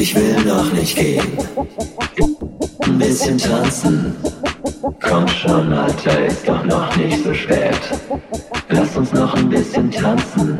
Ich will noch nicht gehen. Ein bisschen tanzen. Komm schon, Alter, ist doch noch nicht so spät. Lass uns noch ein bisschen tanzen.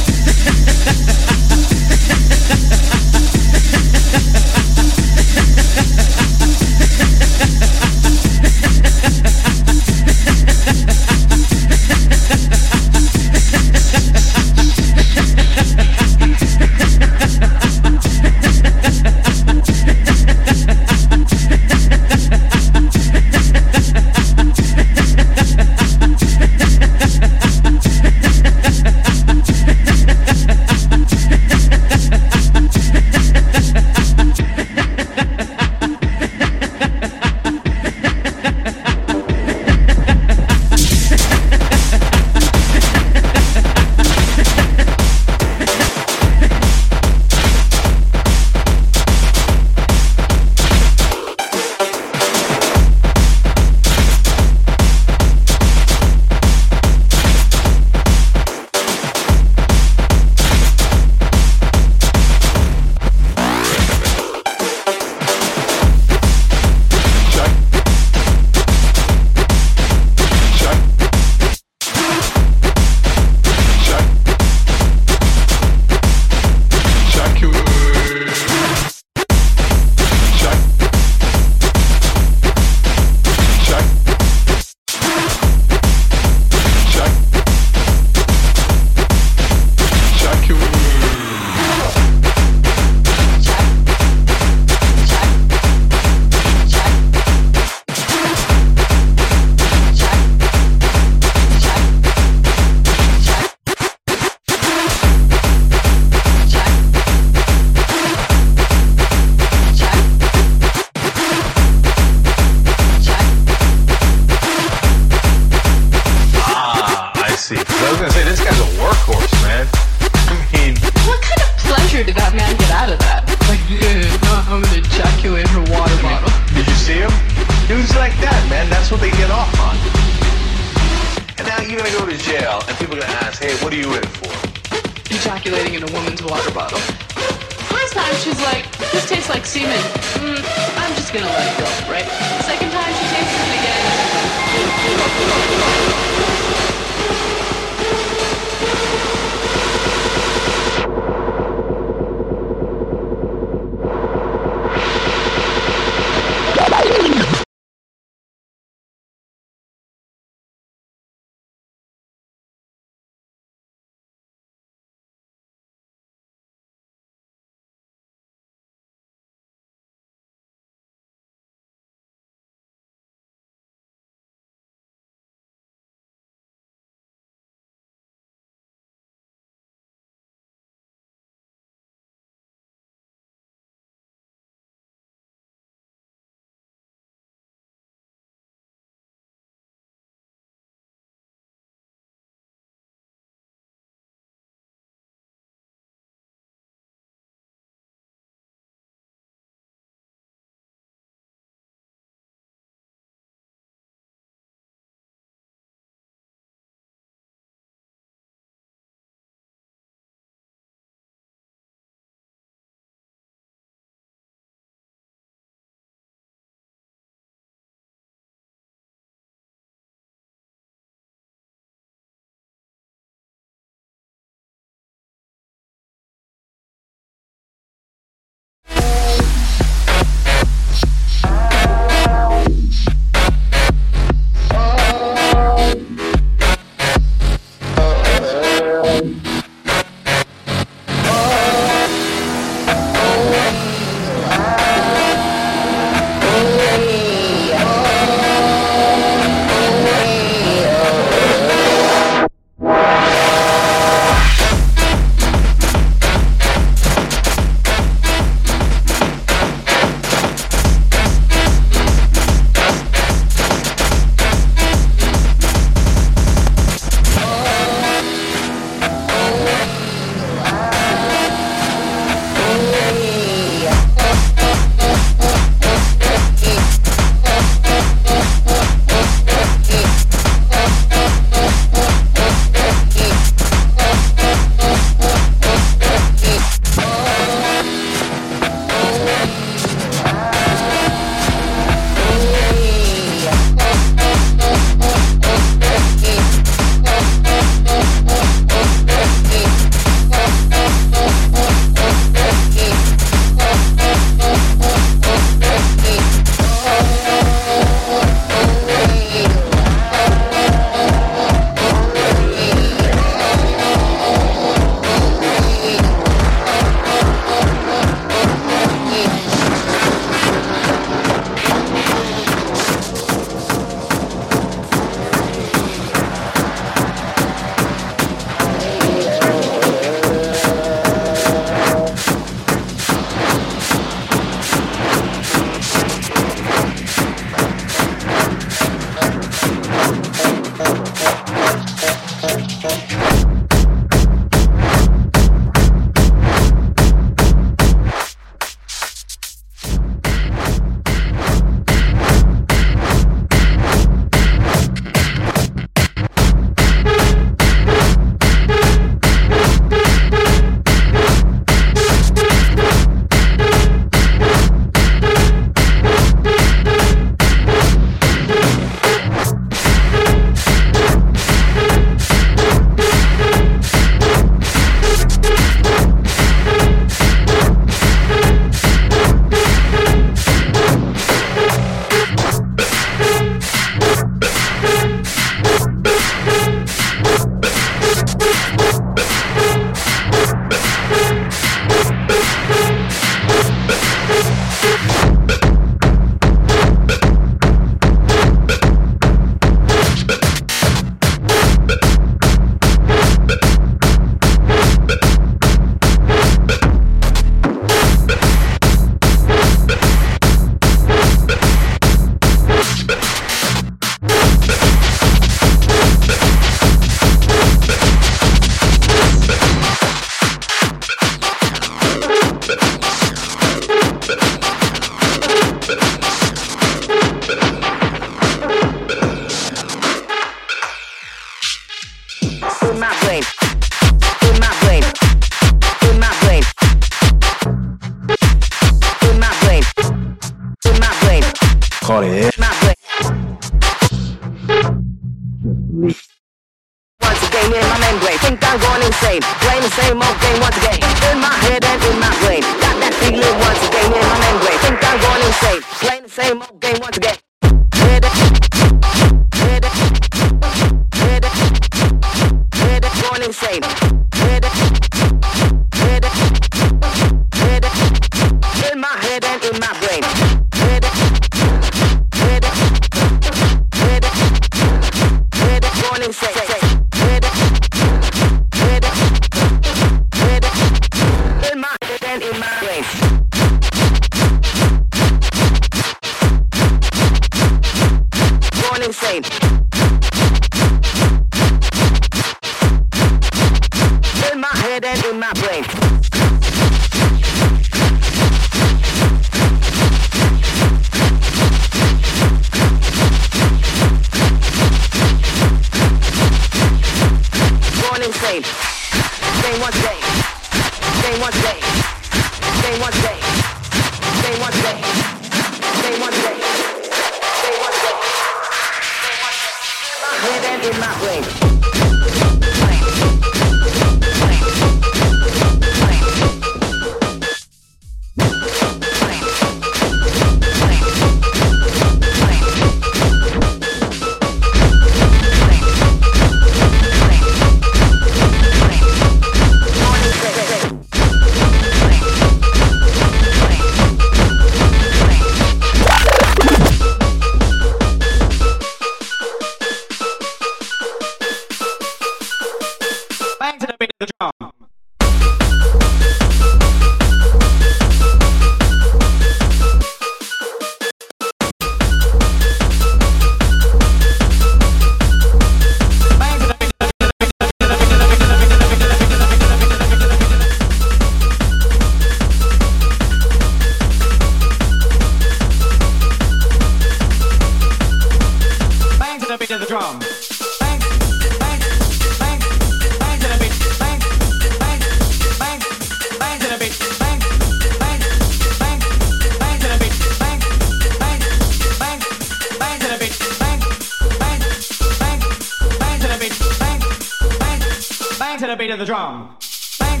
the beat of the drum. Bang,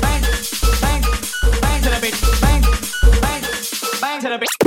bang, bang, bang to the beat. Bang, bang, bang to the beat.